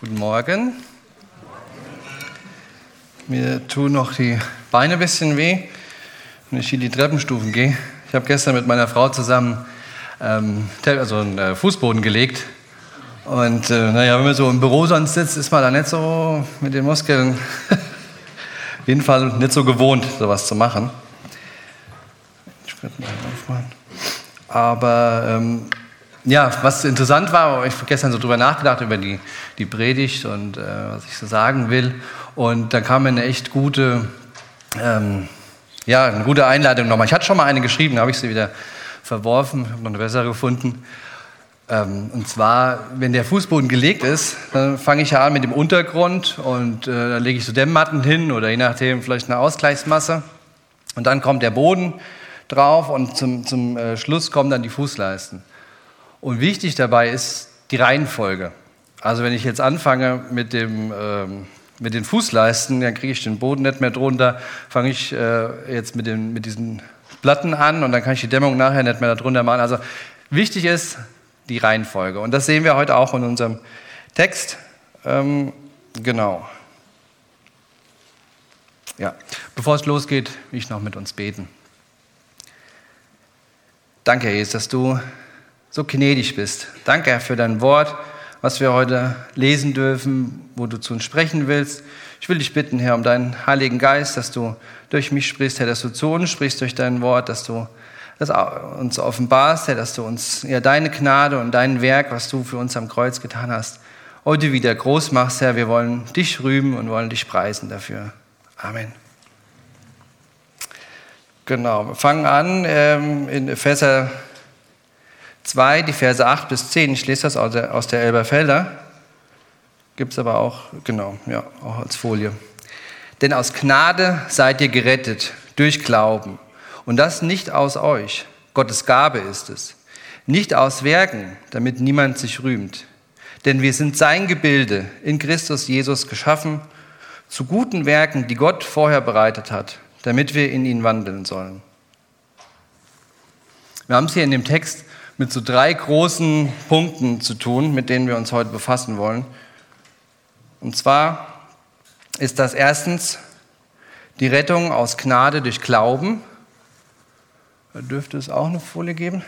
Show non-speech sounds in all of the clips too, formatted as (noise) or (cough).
Guten Morgen. Mir tun noch die Beine ein bisschen weh, wenn ich hier die Treppenstufen gehe. Ich habe gestern mit meiner Frau zusammen ähm, also einen äh, Fußboden gelegt. Und äh, naja, wenn man so im Büro sonst sitzt, ist man da nicht so mit den Muskeln, (laughs) auf jeden Fall nicht so gewohnt, sowas zu machen. Ich werde mal aufmachen. Aber ähm, ja, was interessant war, ich habe gestern so drüber nachgedacht, über die, die Predigt und äh, was ich so sagen will. Und da kam mir eine echt gute, ähm, ja, eine gute Einladung nochmal. Ich hatte schon mal eine geschrieben, da habe ich sie wieder verworfen, habe noch eine bessere gefunden. Ähm, und zwar, wenn der Fußboden gelegt ist, dann fange ich ja an mit dem Untergrund und äh, dann lege ich so Dämmmatten hin oder je nachdem vielleicht eine Ausgleichsmasse. Und dann kommt der Boden drauf und zum, zum äh, Schluss kommen dann die Fußleisten. Und wichtig dabei ist die Reihenfolge. Also wenn ich jetzt anfange mit, dem, ähm, mit den Fußleisten, dann kriege ich den Boden nicht mehr drunter, fange ich äh, jetzt mit, den, mit diesen Platten an und dann kann ich die Dämmung nachher nicht mehr darunter machen. Also wichtig ist die Reihenfolge. Und das sehen wir heute auch in unserem Text. Ähm, genau. Ja, bevor es losgeht, will ich noch mit uns beten. Danke, Jesus, dass du so gnädig bist. Danke, Herr, für dein Wort, was wir heute lesen dürfen, wo du zu uns sprechen willst. Ich will dich bitten, Herr, um deinen Heiligen Geist, dass du durch mich sprichst, Herr, dass du zu uns sprichst durch dein Wort, dass du das uns offenbarst, Herr, dass du uns ja, deine Gnade und dein Werk, was du für uns am Kreuz getan hast, heute wieder groß machst, Herr. Wir wollen dich rühmen und wollen dich preisen dafür. Amen. Genau, wir fangen an ähm, in Epheser 2, die Verse 8 bis 10. Ich lese das aus der, aus der Elberfelder. Gibt es aber auch, genau, ja, auch als Folie. Denn aus Gnade seid ihr gerettet durch Glauben. Und das nicht aus euch. Gottes Gabe ist es. Nicht aus Werken, damit niemand sich rühmt. Denn wir sind sein Gebilde in Christus Jesus geschaffen, zu guten Werken, die Gott vorher bereitet hat, damit wir in ihn wandeln sollen. Wir haben es hier in dem Text mit so drei großen Punkten zu tun, mit denen wir uns heute befassen wollen. Und zwar ist das erstens die Rettung aus Gnade durch Glauben. Da dürfte es auch eine Folie geben.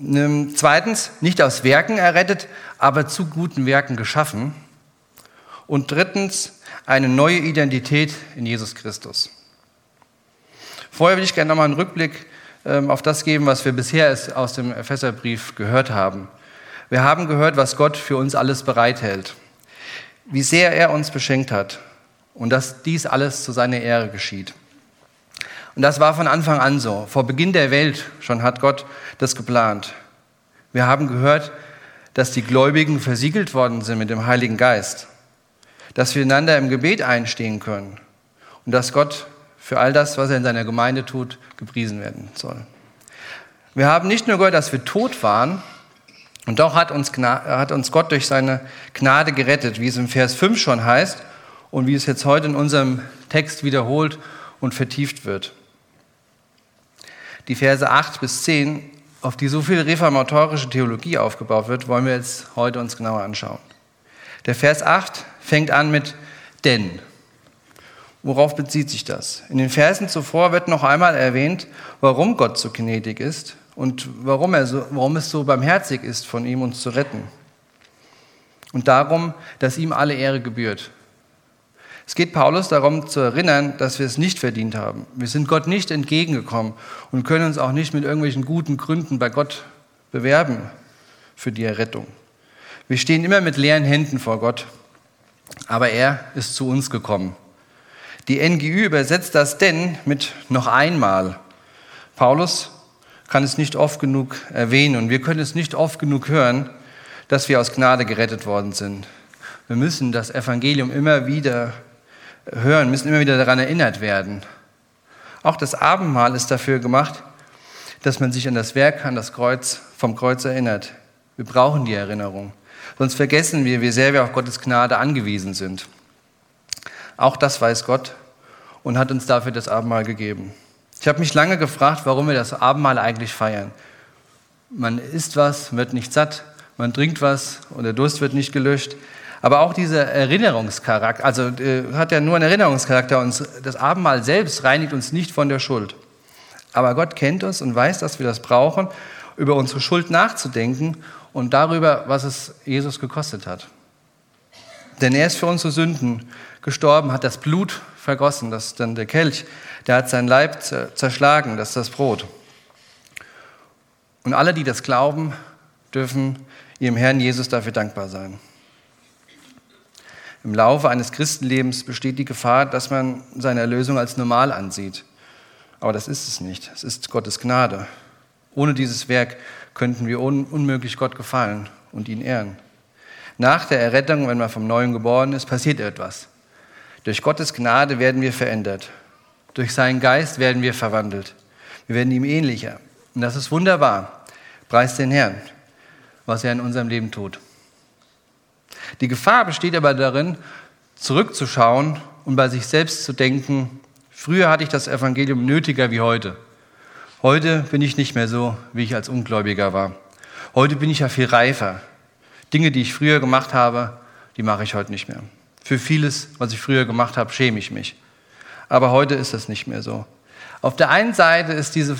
Ähm, zweitens, nicht aus Werken errettet, aber zu guten Werken geschaffen. Und drittens, eine neue Identität in Jesus Christus. Vorher will ich gerne nochmal einen Rückblick auf das geben, was wir bisher aus dem Epheserbrief gehört haben. Wir haben gehört, was Gott für uns alles bereithält, wie sehr er uns beschenkt hat und dass dies alles zu seiner Ehre geschieht. Und das war von Anfang an so. Vor Beginn der Welt schon hat Gott das geplant. Wir haben gehört, dass die Gläubigen versiegelt worden sind mit dem Heiligen Geist, dass wir einander im Gebet einstehen können und dass Gott für all das, was er in seiner Gemeinde tut, gepriesen werden soll. Wir haben nicht nur gehört, dass wir tot waren, und doch hat uns, hat uns Gott durch seine Gnade gerettet, wie es im Vers 5 schon heißt und wie es jetzt heute in unserem Text wiederholt und vertieft wird. Die Verse 8 bis 10, auf die so viel reformatorische Theologie aufgebaut wird, wollen wir jetzt heute uns genauer anschauen. Der Vers 8 fängt an mit denn. Worauf bezieht sich das? In den Versen zuvor wird noch einmal erwähnt, warum Gott so gnädig ist und warum, er so, warum es so barmherzig ist, von ihm uns zu retten. Und darum, dass ihm alle Ehre gebührt. Es geht Paulus darum zu erinnern, dass wir es nicht verdient haben. Wir sind Gott nicht entgegengekommen und können uns auch nicht mit irgendwelchen guten Gründen bei Gott bewerben für die Errettung. Wir stehen immer mit leeren Händen vor Gott, aber er ist zu uns gekommen die NGÜ übersetzt das denn mit noch einmal. Paulus kann es nicht oft genug erwähnen und wir können es nicht oft genug hören, dass wir aus Gnade gerettet worden sind. Wir müssen das Evangelium immer wieder hören, müssen immer wieder daran erinnert werden. Auch das Abendmahl ist dafür gemacht, dass man sich an das Werk, an das Kreuz, vom Kreuz erinnert. Wir brauchen die Erinnerung. Sonst vergessen wir, wie sehr wir auf Gottes Gnade angewiesen sind. Auch das weiß Gott und hat uns dafür das Abendmahl gegeben. Ich habe mich lange gefragt, warum wir das Abendmahl eigentlich feiern. Man isst was, wird nicht satt, man trinkt was und der Durst wird nicht gelöscht. Aber auch dieser Erinnerungscharakter, also äh, hat ja nur einen Erinnerungscharakter. Und das Abendmahl selbst reinigt uns nicht von der Schuld. Aber Gott kennt uns und weiß, dass wir das brauchen, über unsere Schuld nachzudenken und darüber, was es Jesus gekostet hat. Denn er ist für unsere Sünden gestorben, hat das Blut vergossen, das ist dann der Kelch, der hat seinen Leib zerschlagen, das ist das Brot. Und alle, die das glauben, dürfen ihrem Herrn Jesus dafür dankbar sein. Im Laufe eines Christenlebens besteht die Gefahr, dass man seine Erlösung als normal ansieht. Aber das ist es nicht. Es ist Gottes Gnade. Ohne dieses Werk könnten wir un unmöglich Gott gefallen und ihn ehren. Nach der Errettung, wenn man vom Neuen geboren ist, passiert etwas. Durch Gottes Gnade werden wir verändert. Durch seinen Geist werden wir verwandelt. Wir werden ihm ähnlicher. Und das ist wunderbar. Preis den Herrn, was er in unserem Leben tut. Die Gefahr besteht aber darin, zurückzuschauen und bei sich selbst zu denken, früher hatte ich das Evangelium nötiger wie heute. Heute bin ich nicht mehr so, wie ich als Ungläubiger war. Heute bin ich ja viel reifer. Dinge, die ich früher gemacht habe, die mache ich heute nicht mehr. Für vieles, was ich früher gemacht habe, schäme ich mich. Aber heute ist das nicht mehr so. Auf der einen Seite ist diese,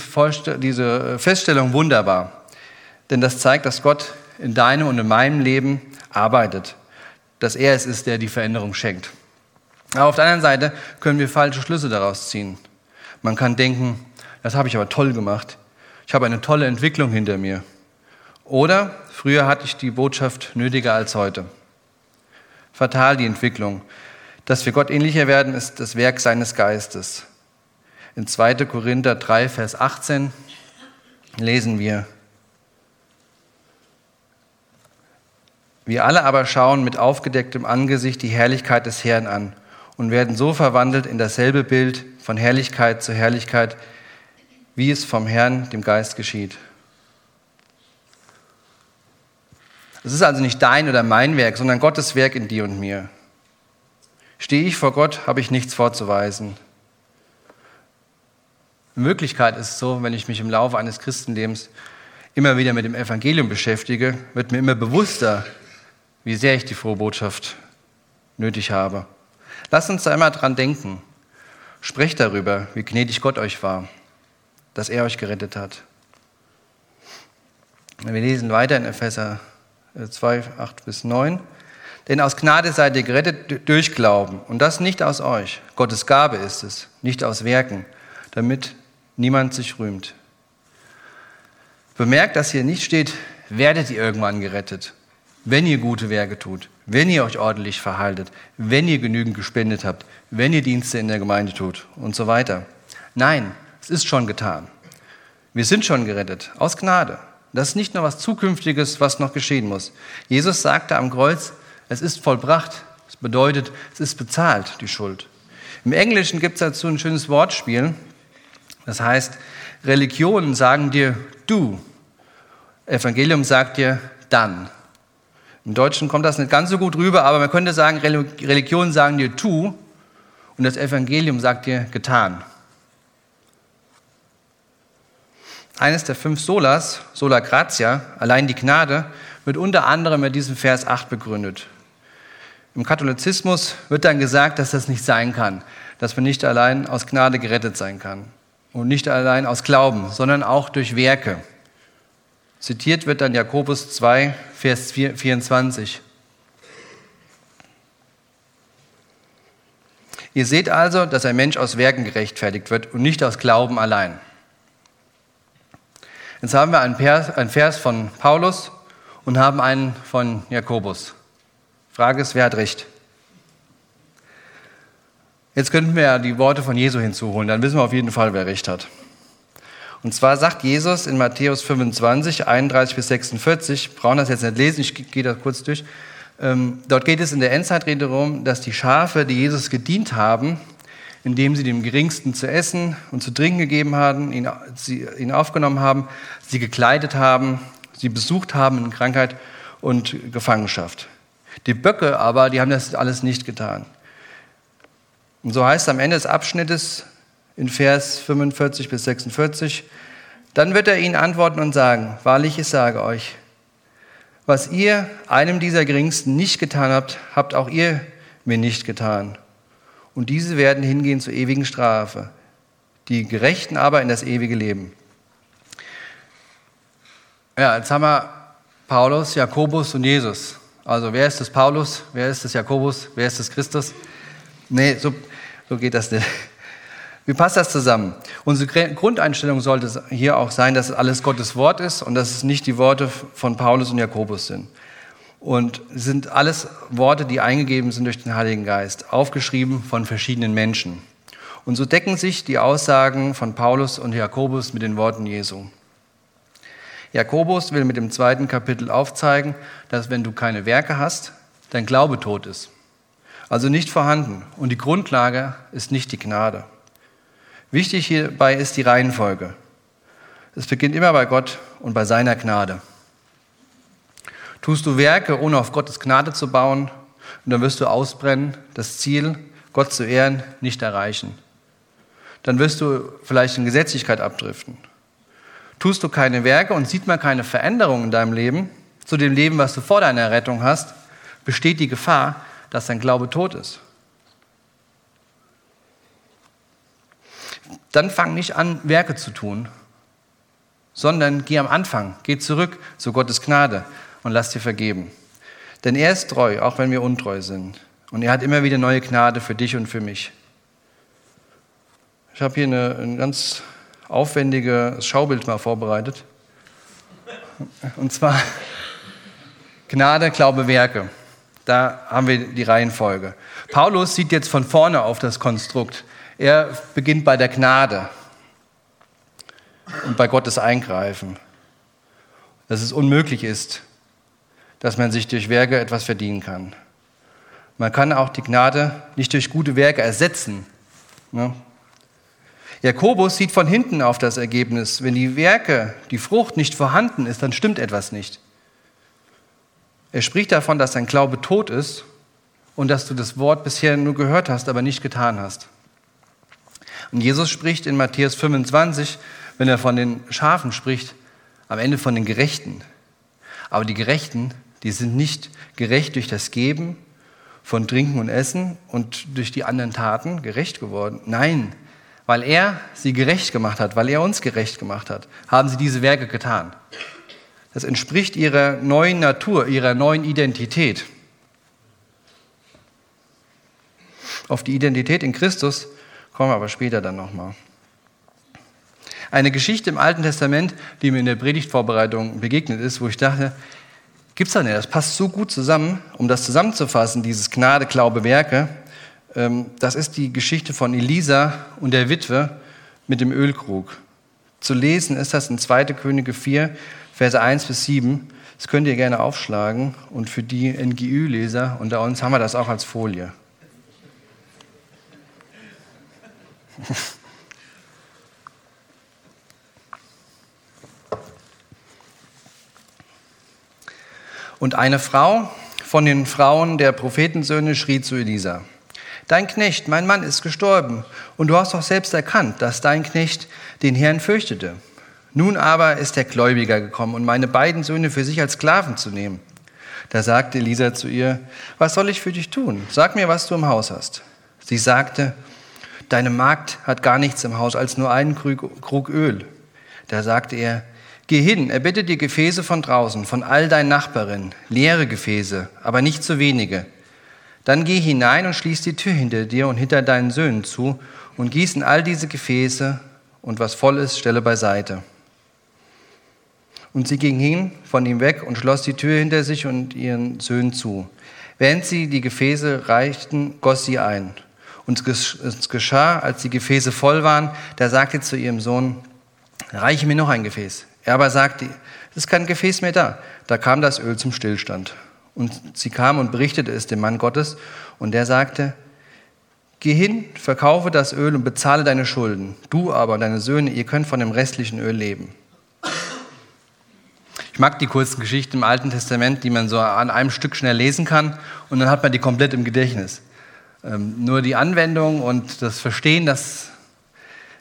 diese Feststellung wunderbar, denn das zeigt, dass Gott in deinem und in meinem Leben arbeitet, dass er es ist, der die Veränderung schenkt. Aber auf der anderen Seite können wir falsche Schlüsse daraus ziehen. Man kann denken, das habe ich aber toll gemacht. Ich habe eine tolle Entwicklung hinter mir. Oder früher hatte ich die Botschaft nötiger als heute. Fatal die Entwicklung. Dass wir Gott ähnlicher werden, ist das Werk seines Geistes. In 2. Korinther 3, Vers 18 lesen wir, Wir alle aber schauen mit aufgedecktem Angesicht die Herrlichkeit des Herrn an und werden so verwandelt in dasselbe Bild von Herrlichkeit zu Herrlichkeit, wie es vom Herrn, dem Geist, geschieht. Es ist also nicht dein oder mein Werk, sondern Gottes Werk in dir und mir. Stehe ich vor Gott, habe ich nichts vorzuweisen. In Wirklichkeit ist es so, wenn ich mich im Laufe eines Christenlebens immer wieder mit dem Evangelium beschäftige, wird mir immer bewusster, wie sehr ich die frohe Botschaft nötig habe. Lasst uns da immer dran denken. Sprecht darüber, wie gnädig Gott euch war, dass er euch gerettet hat. Wir lesen weiter in Epheser 2, 8 bis 9. Denn aus Gnade seid ihr gerettet durch Glauben und das nicht aus euch. Gottes Gabe ist es, nicht aus Werken, damit niemand sich rühmt. Bemerkt, dass hier nicht steht, werdet ihr irgendwann gerettet, wenn ihr gute Werke tut, wenn ihr euch ordentlich verhaltet, wenn ihr genügend gespendet habt, wenn ihr Dienste in der Gemeinde tut und so weiter. Nein, es ist schon getan. Wir sind schon gerettet, aus Gnade. Das ist nicht nur was Zukünftiges, was noch geschehen muss. Jesus sagte am Kreuz, es ist vollbracht. Das bedeutet, es ist bezahlt, die Schuld. Im Englischen gibt es dazu ein schönes Wortspiel. Das heißt, Religionen sagen dir du. Evangelium sagt dir dann. Im Deutschen kommt das nicht ganz so gut rüber, aber man könnte sagen, Religionen sagen dir tu und das Evangelium sagt dir getan. Eines der fünf Solas, Sola Gratia, allein die Gnade, wird unter anderem mit diesem Vers 8 begründet. Im Katholizismus wird dann gesagt, dass das nicht sein kann, dass man nicht allein aus Gnade gerettet sein kann und nicht allein aus Glauben, sondern auch durch Werke. Zitiert wird dann Jakobus 2, Vers 24. Ihr seht also, dass ein Mensch aus Werken gerechtfertigt wird und nicht aus Glauben allein. Jetzt haben wir einen Vers von Paulus und haben einen von Jakobus. Frage ist, wer hat recht? Jetzt könnten wir ja die Worte von Jesu hinzuholen, dann wissen wir auf jeden Fall, wer recht hat. Und zwar sagt Jesus in Matthäus 25, 31 bis 46, brauchen das jetzt nicht lesen, ich gehe da kurz durch. Ähm, dort geht es in der Endzeitrede darum, dass die Schafe, die Jesus gedient haben, indem sie dem Geringsten zu essen und zu trinken gegeben haben, ihn, sie, ihn aufgenommen haben, sie gekleidet haben, sie besucht haben in Krankheit und Gefangenschaft. Die Böcke aber, die haben das alles nicht getan. Und so heißt es am Ende des Abschnittes, in Vers 45 bis 46. Dann wird er ihnen antworten und sagen, wahrlich, ich sage euch, Was ihr einem dieser Geringsten nicht getan habt, habt auch ihr mir nicht getan. Und diese werden hingehen zur ewigen Strafe, die Gerechten aber in das ewige Leben. Ja, jetzt haben wir Paulus, Jakobus und Jesus. Also wer ist das Paulus, wer ist das Jakobus, wer ist das Christus? Nee, so, so geht das nicht. Wie passt das zusammen? Unsere Grundeinstellung sollte hier auch sein, dass alles Gottes Wort ist und dass es nicht die Worte von Paulus und Jakobus sind. Und sind alles Worte, die eingegeben sind durch den Heiligen Geist, aufgeschrieben von verschiedenen Menschen. Und so decken sich die Aussagen von Paulus und Jakobus mit den Worten Jesu. Jakobus will mit dem zweiten Kapitel aufzeigen, dass wenn du keine Werke hast, dein Glaube tot ist. Also nicht vorhanden. Und die Grundlage ist nicht die Gnade. Wichtig hierbei ist die Reihenfolge. Es beginnt immer bei Gott und bei seiner Gnade. Tust du Werke, ohne auf Gottes Gnade zu bauen, und dann wirst du ausbrennen, das Ziel, Gott zu ehren, nicht erreichen. Dann wirst du vielleicht in Gesetzlichkeit abdriften. Tust du keine Werke und sieht man keine Veränderung in deinem Leben, zu dem Leben, was du vor deiner Rettung hast, besteht die Gefahr, dass dein Glaube tot ist. Dann fang nicht an, Werke zu tun, sondern geh am Anfang, geh zurück zu Gottes Gnade und lass dir vergeben. Denn er ist treu, auch wenn wir untreu sind. Und er hat immer wieder neue Gnade für dich und für mich. Ich habe hier eine, ein ganz aufwendiges Schaubild mal vorbereitet. Und zwar Gnade, Glaube, Werke. Da haben wir die Reihenfolge. Paulus sieht jetzt von vorne auf das Konstrukt. Er beginnt bei der Gnade und bei Gottes Eingreifen. Dass es unmöglich ist, dass man sich durch Werke etwas verdienen kann. Man kann auch die Gnade nicht durch gute Werke ersetzen. Ne? Jakobus sieht von hinten auf das Ergebnis. Wenn die Werke, die Frucht nicht vorhanden ist, dann stimmt etwas nicht. Er spricht davon, dass dein Glaube tot ist und dass du das Wort bisher nur gehört hast, aber nicht getan hast. Und Jesus spricht in Matthäus 25, wenn er von den Schafen spricht, am Ende von den Gerechten. Aber die Gerechten, die sind nicht gerecht durch das Geben von Trinken und Essen und durch die anderen Taten gerecht geworden. Nein, weil er sie gerecht gemacht hat, weil er uns gerecht gemacht hat, haben sie diese Werke getan. Das entspricht ihrer neuen Natur, ihrer neuen Identität. Auf die Identität in Christus kommen wir aber später dann nochmal. Eine Geschichte im Alten Testament, die mir in der Predigtvorbereitung begegnet ist, wo ich dachte, gibt's da nicht, das passt so gut zusammen, um das zusammenzufassen, dieses Gnade, Glaube, Werke. Ähm, das ist die Geschichte von Elisa und der Witwe mit dem Ölkrug. Zu lesen ist das in 2. Könige 4, Verse 1 bis 7. Das könnt ihr gerne aufschlagen. Und für die NGÜ-Leser unter uns haben wir das auch als Folie. (laughs) Und eine Frau von den Frauen der Prophetensöhne schrie zu Elisa, Dein Knecht, mein Mann, ist gestorben, und du hast doch selbst erkannt, dass dein Knecht den Herrn fürchtete. Nun aber ist der Gläubiger gekommen, um meine beiden Söhne für sich als Sklaven zu nehmen. Da sagte Elisa zu ihr, was soll ich für dich tun? Sag mir, was du im Haus hast. Sie sagte, deine Magd hat gar nichts im Haus als nur einen Krug Öl. Da sagte er, geh hin, erbitte dir Gefäße von draußen, von all deinen Nachbarinnen, leere Gefäße, aber nicht zu wenige dann geh hinein und schließ die Tür hinter dir und hinter deinen Söhnen zu und gieß in all diese Gefäße und was voll ist, stelle beiseite. Und sie ging hin von ihm weg und schloss die Tür hinter sich und ihren Söhnen zu. Während sie die Gefäße reichten, goss sie ein. Und es geschah, als die Gefäße voll waren, da sagte zu ihrem Sohn, reiche mir noch ein Gefäß. Er aber sagte, es ist kein Gefäß mehr da. Da kam das Öl zum Stillstand. Und sie kam und berichtete es dem Mann Gottes und der sagte, Geh hin, verkaufe das Öl und bezahle deine Schulden. Du aber und deine Söhne, ihr könnt von dem restlichen Öl leben. Ich mag die kurzen Geschichten im Alten Testament, die man so an einem Stück schnell lesen kann und dann hat man die komplett im Gedächtnis. Ähm, nur die Anwendung und das Verstehen, das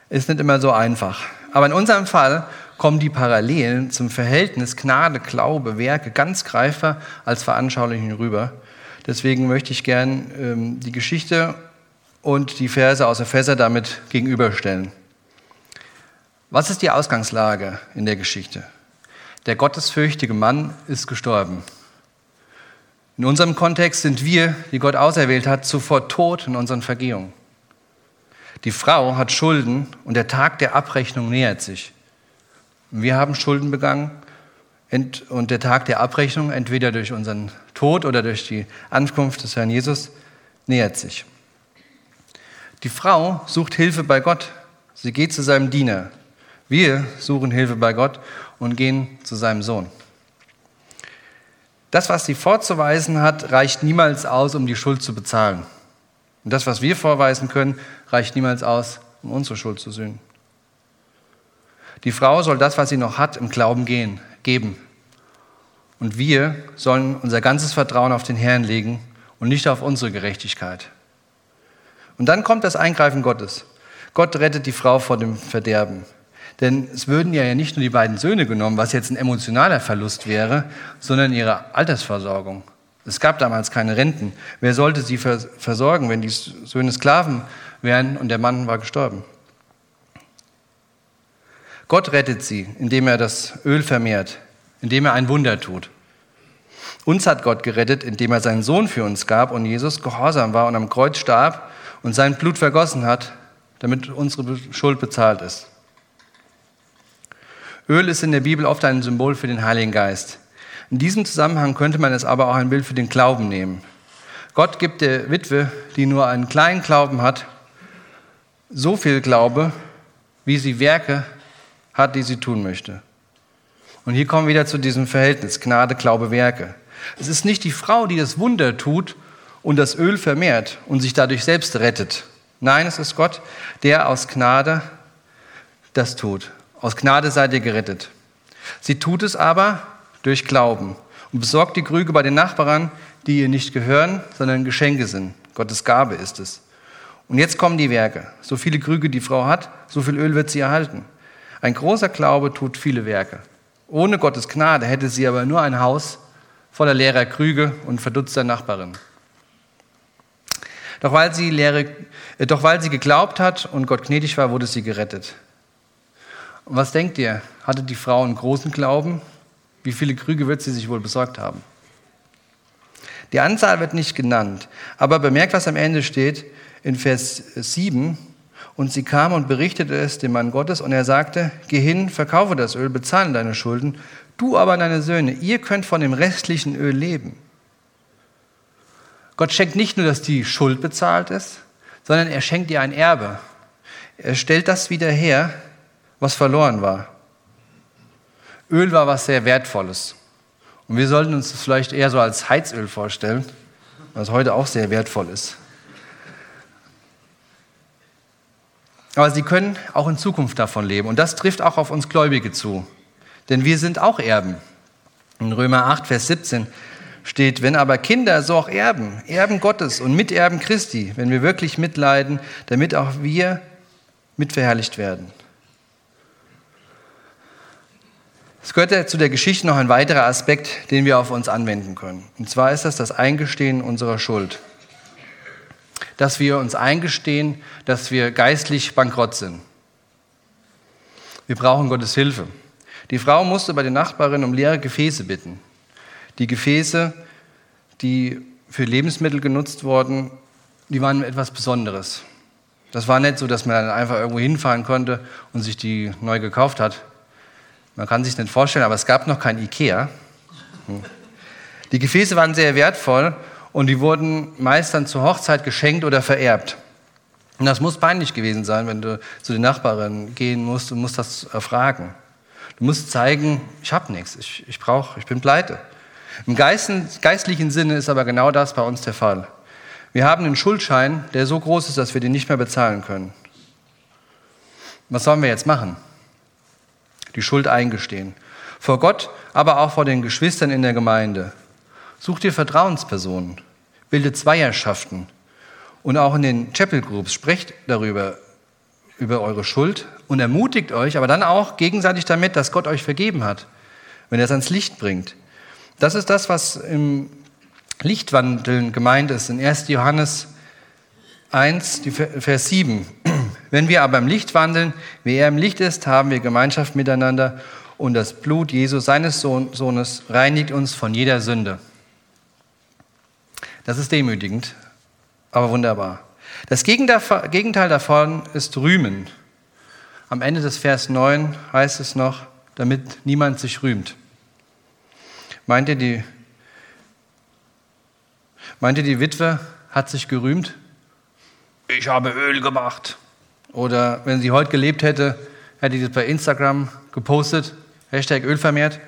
ist nicht immer so einfach. Aber in unserem Fall kommen die Parallelen zum Verhältnis Gnade, Glaube, Werke ganz greifbar als Veranschaulichung rüber. Deswegen möchte ich gern ähm, die Geschichte und die Verse aus Epheser damit gegenüberstellen. Was ist die Ausgangslage in der Geschichte? Der gottesfürchtige Mann ist gestorben. In unserem Kontext sind wir, die Gott auserwählt hat, zuvor tot in unseren Vergehungen. Die Frau hat Schulden und der Tag der Abrechnung nähert sich. Wir haben Schulden begangen und der Tag der Abrechnung, entweder durch unseren Tod oder durch die Ankunft des Herrn Jesus, nähert sich. Die Frau sucht Hilfe bei Gott. Sie geht zu seinem Diener. Wir suchen Hilfe bei Gott und gehen zu seinem Sohn. Das, was sie vorzuweisen hat, reicht niemals aus, um die Schuld zu bezahlen. Und das, was wir vorweisen können, reicht niemals aus, um unsere Schuld zu sühnen. Die Frau soll das, was sie noch hat, im Glauben gehen, geben. Und wir sollen unser ganzes Vertrauen auf den Herrn legen und nicht auf unsere Gerechtigkeit. Und dann kommt das Eingreifen Gottes. Gott rettet die Frau vor dem Verderben. Denn es würden ja nicht nur die beiden Söhne genommen, was jetzt ein emotionaler Verlust wäre, sondern ihre Altersversorgung. Es gab damals keine Renten. Wer sollte sie versorgen, wenn die Söhne Sklaven wären und der Mann war gestorben? Gott rettet sie, indem er das Öl vermehrt, indem er ein Wunder tut. Uns hat Gott gerettet, indem er seinen Sohn für uns gab und Jesus gehorsam war und am Kreuz starb und sein Blut vergossen hat, damit unsere Schuld bezahlt ist. Öl ist in der Bibel oft ein Symbol für den Heiligen Geist. In diesem Zusammenhang könnte man es aber auch ein Bild für den Glauben nehmen. Gott gibt der Witwe, die nur einen kleinen Glauben hat, so viel Glaube, wie sie Werke hat, die sie tun möchte. Und hier kommen wir wieder zu diesem Verhältnis Gnade, Glaube, Werke. Es ist nicht die Frau, die das Wunder tut und das Öl vermehrt und sich dadurch selbst rettet. Nein, es ist Gott, der aus Gnade das tut. Aus Gnade seid ihr gerettet. Sie tut es aber durch Glauben und besorgt die Krüge bei den Nachbarn, die ihr nicht gehören, sondern Geschenke sind. Gottes Gabe ist es. Und jetzt kommen die Werke. So viele Krüge die Frau hat, so viel Öl wird sie erhalten. Ein großer Glaube tut viele Werke. Ohne Gottes Gnade hätte sie aber nur ein Haus voller leerer Krüge und verdutzter Nachbarin. Doch weil, sie leere, äh, doch weil sie geglaubt hat und Gott gnädig war, wurde sie gerettet. Und was denkt ihr? Hatte die Frau einen großen Glauben? Wie viele Krüge wird sie sich wohl besorgt haben? Die Anzahl wird nicht genannt, aber bemerkt, was am Ende steht in Vers 7. Und sie kam und berichtete es dem Mann Gottes und er sagte, geh hin, verkaufe das Öl, bezahle deine Schulden, du aber deine Söhne, ihr könnt von dem restlichen Öl leben. Gott schenkt nicht nur, dass die Schuld bezahlt ist, sondern er schenkt ihr ein Erbe. Er stellt das wieder her, was verloren war. Öl war was sehr Wertvolles. Und wir sollten uns das vielleicht eher so als Heizöl vorstellen, was heute auch sehr wertvoll ist. Aber sie können auch in Zukunft davon leben. Und das trifft auch auf uns Gläubige zu. Denn wir sind auch Erben. In Römer 8, Vers 17 steht, wenn aber Kinder, so auch Erben, Erben Gottes und Miterben Christi, wenn wir wirklich mitleiden, damit auch wir mitverherrlicht werden. Es gehört ja zu der Geschichte noch ein weiterer Aspekt, den wir auf uns anwenden können. Und zwar ist das das Eingestehen unserer Schuld dass wir uns eingestehen, dass wir geistlich bankrott sind. Wir brauchen Gottes Hilfe. Die Frau musste bei den Nachbarinnen um leere Gefäße bitten. Die Gefäße, die für Lebensmittel genutzt wurden, die waren etwas Besonderes. Das war nicht so, dass man dann einfach irgendwo hinfahren konnte und sich die neu gekauft hat. Man kann sich nicht vorstellen, aber es gab noch kein Ikea. Die Gefäße waren sehr wertvoll und die wurden meist dann zur Hochzeit geschenkt oder vererbt. Und das muss peinlich gewesen sein, wenn du zu den Nachbarn gehen musst und musst das erfragen. Du musst zeigen, ich habe nichts, ich, ich brauche, ich bin pleite. Im geistlichen Sinne ist aber genau das bei uns der Fall. Wir haben einen Schuldschein, der so groß ist, dass wir den nicht mehr bezahlen können. Was sollen wir jetzt machen? Die Schuld eingestehen. Vor Gott, aber auch vor den Geschwistern in der Gemeinde. Such dir Vertrauenspersonen, bilde Zweierschaften und auch in den Chapel Groups sprecht darüber, über eure Schuld und ermutigt euch, aber dann auch gegenseitig damit, dass Gott euch vergeben hat, wenn er es ans Licht bringt. Das ist das, was im Lichtwandeln gemeint ist, in 1. Johannes 1, Vers 7. Wenn wir aber im Licht wandeln, wie er im Licht ist, haben wir Gemeinschaft miteinander und das Blut Jesu, seines Sohnes, reinigt uns von jeder Sünde. Das ist demütigend, aber wunderbar. Das Gegenteil davon ist Rühmen. Am Ende des Vers 9 heißt es noch, damit niemand sich rühmt. Meint ihr, die, meint ihr, die Witwe hat sich gerühmt? Ich habe Öl gemacht. Oder wenn sie heute gelebt hätte, hätte sie das bei Instagram gepostet, Hashtag Öl vermehrt.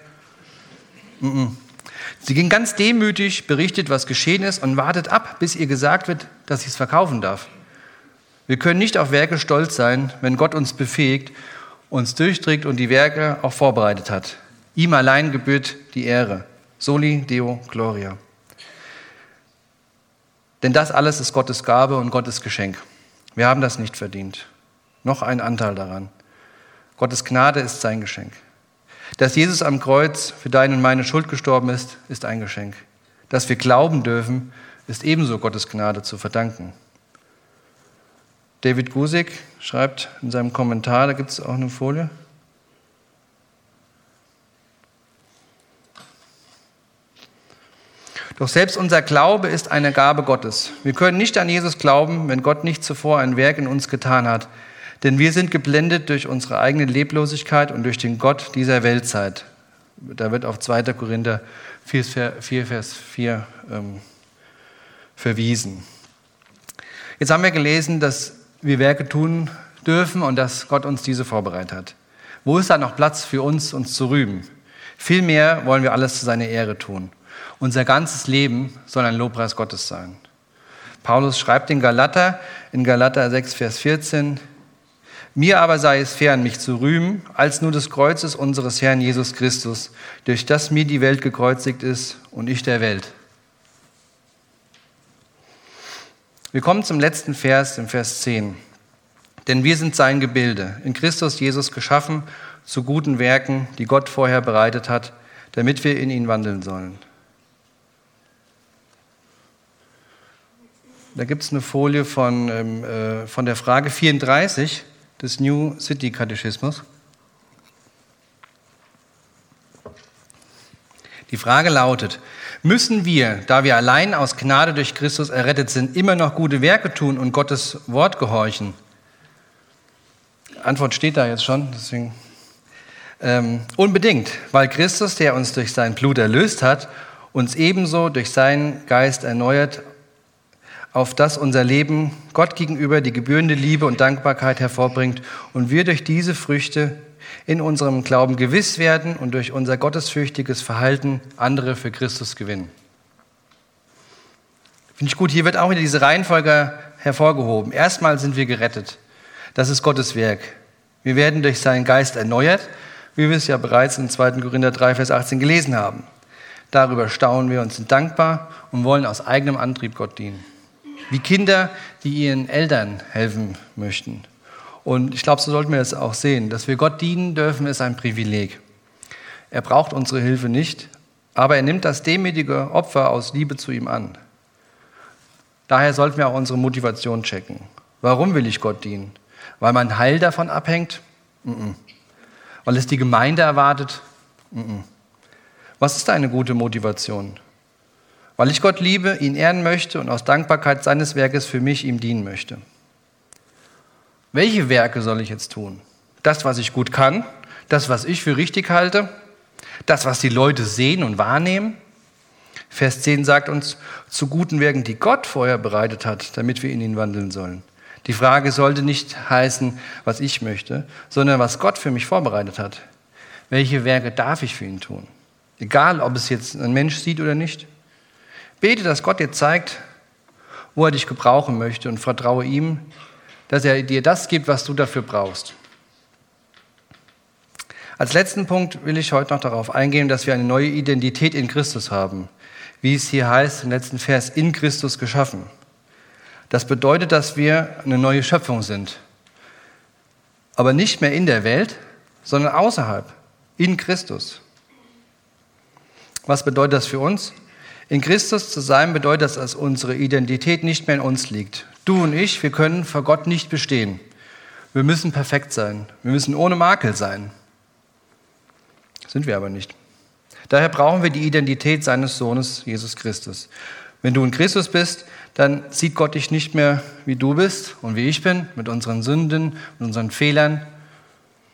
Sie ging ganz demütig, berichtet, was geschehen ist und wartet ab, bis ihr gesagt wird, dass sie es verkaufen darf. Wir können nicht auf Werke stolz sein, wenn Gott uns befähigt, uns durchträgt und die Werke auch vorbereitet hat. Ihm allein gebührt die Ehre. Soli Deo Gloria. Denn das alles ist Gottes Gabe und Gottes Geschenk. Wir haben das nicht verdient. Noch ein Anteil daran. Gottes Gnade ist sein Geschenk. Dass Jesus am Kreuz für deine und meine Schuld gestorben ist, ist ein Geschenk. Dass wir glauben dürfen, ist ebenso Gottes Gnade zu verdanken. David Gusik schreibt in seinem Kommentar, da gibt es auch eine Folie. Doch selbst unser Glaube ist eine Gabe Gottes. Wir können nicht an Jesus glauben, wenn Gott nicht zuvor ein Werk in uns getan hat. Denn wir sind geblendet durch unsere eigene Leblosigkeit und durch den Gott dieser Weltzeit. Da wird auf 2. Korinther 4, 4 Vers 4 ähm, verwiesen. Jetzt haben wir gelesen, dass wir Werke tun dürfen und dass Gott uns diese vorbereitet hat. Wo ist da noch Platz für uns, uns zu rühmen? Vielmehr wollen wir alles zu seiner Ehre tun. Unser ganzes Leben soll ein Lobpreis Gottes sein. Paulus schreibt in Galater, in Galater 6, Vers 14, mir aber sei es fern, mich zu rühmen, als nur des Kreuzes unseres Herrn Jesus Christus, durch das mir die Welt gekreuzigt ist und ich der Welt. Wir kommen zum letzten Vers, im Vers 10. Denn wir sind sein Gebilde, in Christus Jesus geschaffen zu guten Werken, die Gott vorher bereitet hat, damit wir in ihn wandeln sollen. Da gibt es eine Folie von, ähm, äh, von der Frage 34 des New City Katechismus. Die Frage lautet, müssen wir, da wir allein aus Gnade durch Christus errettet sind, immer noch gute Werke tun und Gottes Wort gehorchen? Antwort steht da jetzt schon, deswegen. Ähm, unbedingt, weil Christus, der uns durch sein Blut erlöst hat, uns ebenso durch seinen Geist erneuert auf das unser Leben Gott gegenüber die gebührende Liebe und Dankbarkeit hervorbringt und wir durch diese Früchte in unserem Glauben gewiss werden und durch unser gottesfürchtiges Verhalten andere für Christus gewinnen. Finde ich gut, hier wird auch wieder diese Reihenfolge hervorgehoben. Erstmal sind wir gerettet. Das ist Gottes Werk. Wir werden durch seinen Geist erneuert, wie wir es ja bereits in 2. Korinther 3, Vers 18 gelesen haben. Darüber staunen wir und sind dankbar und wollen aus eigenem Antrieb Gott dienen wie Kinder, die ihren Eltern helfen möchten. Und ich glaube, so sollten wir es auch sehen. Dass wir Gott dienen dürfen, ist ein Privileg. Er braucht unsere Hilfe nicht, aber er nimmt das demütige Opfer aus Liebe zu ihm an. Daher sollten wir auch unsere Motivation checken. Warum will ich Gott dienen? Weil mein Heil davon abhängt? Mm -mm. Weil es die Gemeinde erwartet? Mm Was ist eine gute Motivation? Weil ich Gott liebe, ihn ehren möchte und aus Dankbarkeit seines Werkes für mich ihm dienen möchte. Welche Werke soll ich jetzt tun? Das, was ich gut kann, das, was ich für richtig halte, das, was die Leute sehen und wahrnehmen. Vers 10 sagt uns, zu guten Werken, die Gott vorher bereitet hat, damit wir in ihn wandeln sollen. Die Frage sollte nicht heißen, was ich möchte, sondern was Gott für mich vorbereitet hat. Welche Werke darf ich für ihn tun? Egal, ob es jetzt ein Mensch sieht oder nicht. Bete, dass Gott dir zeigt, wo er dich gebrauchen möchte und vertraue ihm, dass er dir das gibt, was du dafür brauchst. Als letzten Punkt will ich heute noch darauf eingehen, dass wir eine neue Identität in Christus haben. Wie es hier heißt im letzten Vers, in Christus geschaffen. Das bedeutet, dass wir eine neue Schöpfung sind. aber nicht mehr in der Welt, sondern außerhalb, in Christus. Was bedeutet das für uns? In Christus zu sein bedeutet das, dass unsere Identität nicht mehr in uns liegt. Du und ich, wir können vor Gott nicht bestehen. Wir müssen perfekt sein. Wir müssen ohne Makel sein. Sind wir aber nicht. Daher brauchen wir die Identität seines Sohnes Jesus Christus. Wenn du in Christus bist, dann sieht Gott dich nicht mehr, wie du bist und wie ich bin, mit unseren Sünden, mit unseren Fehlern,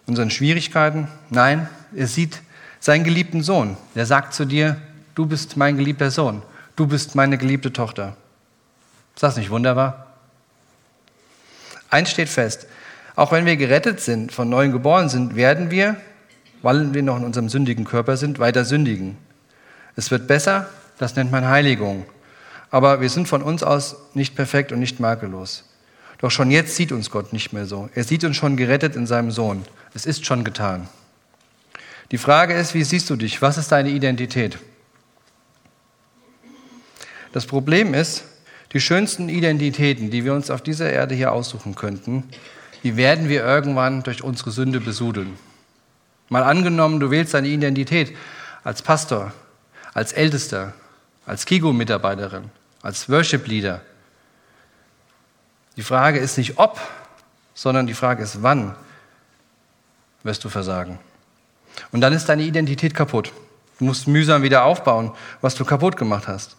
unseren Schwierigkeiten. Nein, er sieht seinen geliebten Sohn. Der sagt zu dir, du bist mein geliebter Sohn, du bist meine geliebte Tochter. Ist das nicht wunderbar? Eins steht fest, auch wenn wir gerettet sind, von neuem geboren sind, werden wir, weil wir noch in unserem sündigen Körper sind, weiter sündigen. Es wird besser, das nennt man Heiligung. Aber wir sind von uns aus nicht perfekt und nicht makellos. Doch schon jetzt sieht uns Gott nicht mehr so. Er sieht uns schon gerettet in seinem Sohn. Es ist schon getan. Die Frage ist, wie siehst du dich? Was ist deine Identität? Das Problem ist, die schönsten Identitäten, die wir uns auf dieser Erde hier aussuchen könnten, die werden wir irgendwann durch unsere Sünde besudeln. Mal angenommen, du wählst deine Identität als Pastor, als Ältester, als Kigo-Mitarbeiterin, als Worship-Leader. Die Frage ist nicht ob, sondern die Frage ist wann wirst du versagen. Und dann ist deine Identität kaputt. Du musst mühsam wieder aufbauen, was du kaputt gemacht hast.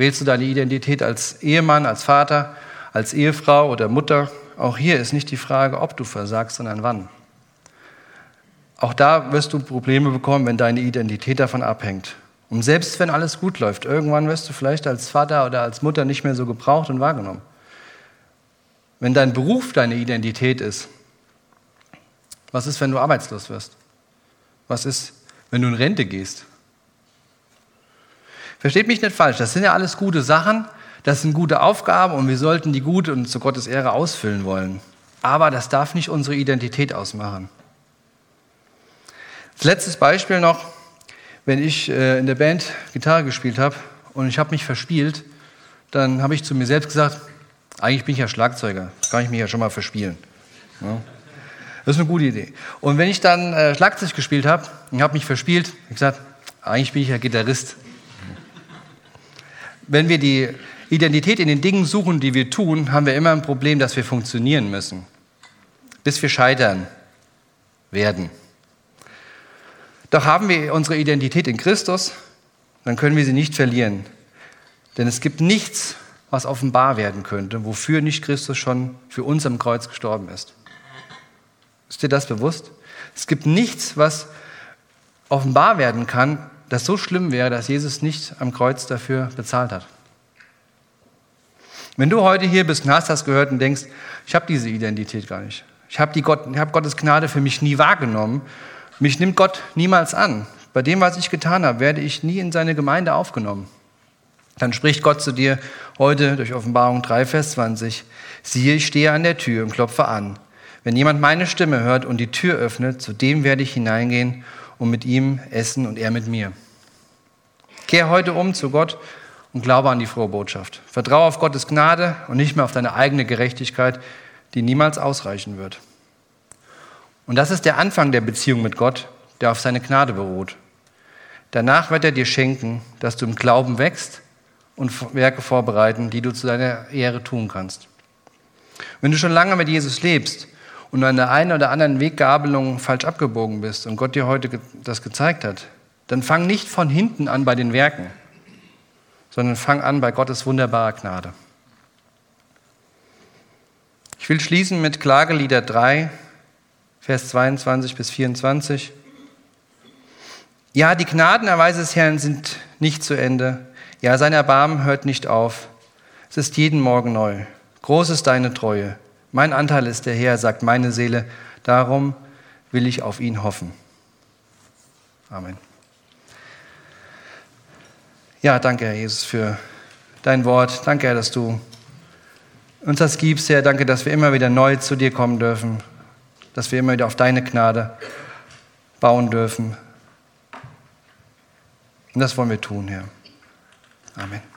Wählst du deine Identität als Ehemann, als Vater, als Ehefrau oder Mutter? Auch hier ist nicht die Frage, ob du versagst, sondern wann. Auch da wirst du Probleme bekommen, wenn deine Identität davon abhängt. Und selbst wenn alles gut läuft, irgendwann wirst du vielleicht als Vater oder als Mutter nicht mehr so gebraucht und wahrgenommen. Wenn dein Beruf deine Identität ist, was ist, wenn du arbeitslos wirst? Was ist, wenn du in Rente gehst? Versteht mich nicht falsch, das sind ja alles gute Sachen, das sind gute Aufgaben und wir sollten die gut und zu Gottes Ehre ausfüllen wollen. Aber das darf nicht unsere Identität ausmachen. Als letztes Beispiel noch, wenn ich äh, in der Band Gitarre gespielt habe und ich habe mich verspielt, dann habe ich zu mir selbst gesagt, eigentlich bin ich ja Schlagzeuger, kann ich mich ja schon mal verspielen. Ja. Das ist eine gute Idee. Und wenn ich dann äh, Schlagzeug gespielt habe und habe mich verspielt, habe ich gesagt, eigentlich bin ich ja Gitarrist. Wenn wir die Identität in den Dingen suchen, die wir tun, haben wir immer ein Problem, dass wir funktionieren müssen, bis wir scheitern werden. Doch haben wir unsere Identität in Christus, dann können wir sie nicht verlieren. Denn es gibt nichts, was offenbar werden könnte, wofür nicht Christus schon für uns am Kreuz gestorben ist. Ist dir das bewusst? Es gibt nichts, was offenbar werden kann, das so schlimm wäre, dass Jesus nicht am Kreuz dafür bezahlt hat. Wenn du heute hier bist und hast das gehört und denkst, ich habe diese Identität gar nicht. Ich habe Gott, hab Gottes Gnade für mich nie wahrgenommen. Mich nimmt Gott niemals an. Bei dem, was ich getan habe, werde ich nie in seine Gemeinde aufgenommen. Dann spricht Gott zu dir heute durch Offenbarung 3, Vers 20, siehe, ich stehe an der Tür und klopfe an. Wenn jemand meine Stimme hört und die Tür öffnet, zu dem werde ich hineingehen und mit ihm essen und er mit mir. Kehr heute um zu Gott und glaube an die frohe Botschaft. Vertraue auf Gottes Gnade und nicht mehr auf deine eigene Gerechtigkeit, die niemals ausreichen wird. Und das ist der Anfang der Beziehung mit Gott, der auf seine Gnade beruht. Danach wird er dir schenken, dass du im Glauben wächst und Werke vorbereiten, die du zu deiner Ehre tun kannst. Wenn du schon lange mit Jesus lebst und an der einen oder anderen Weggabelung falsch abgebogen bist und Gott dir heute das gezeigt hat, dann fang nicht von hinten an bei den Werken, sondern fang an bei Gottes wunderbarer Gnade. Ich will schließen mit Klagelieder 3, Vers 22 bis 24. Ja, die Gnadenerweise des Herrn sind nicht zu Ende. Ja, sein Erbarmen hört nicht auf. Es ist jeden Morgen neu. Groß ist deine Treue. Mein Anteil ist der Herr, sagt meine Seele, darum will ich auf ihn hoffen. Amen. Ja, danke, Herr Jesus, für dein Wort. Danke, Herr, dass du uns das gibst, Herr. Danke, dass wir immer wieder neu zu dir kommen dürfen, dass wir immer wieder auf deine Gnade bauen dürfen. Und das wollen wir tun, Herr. Amen.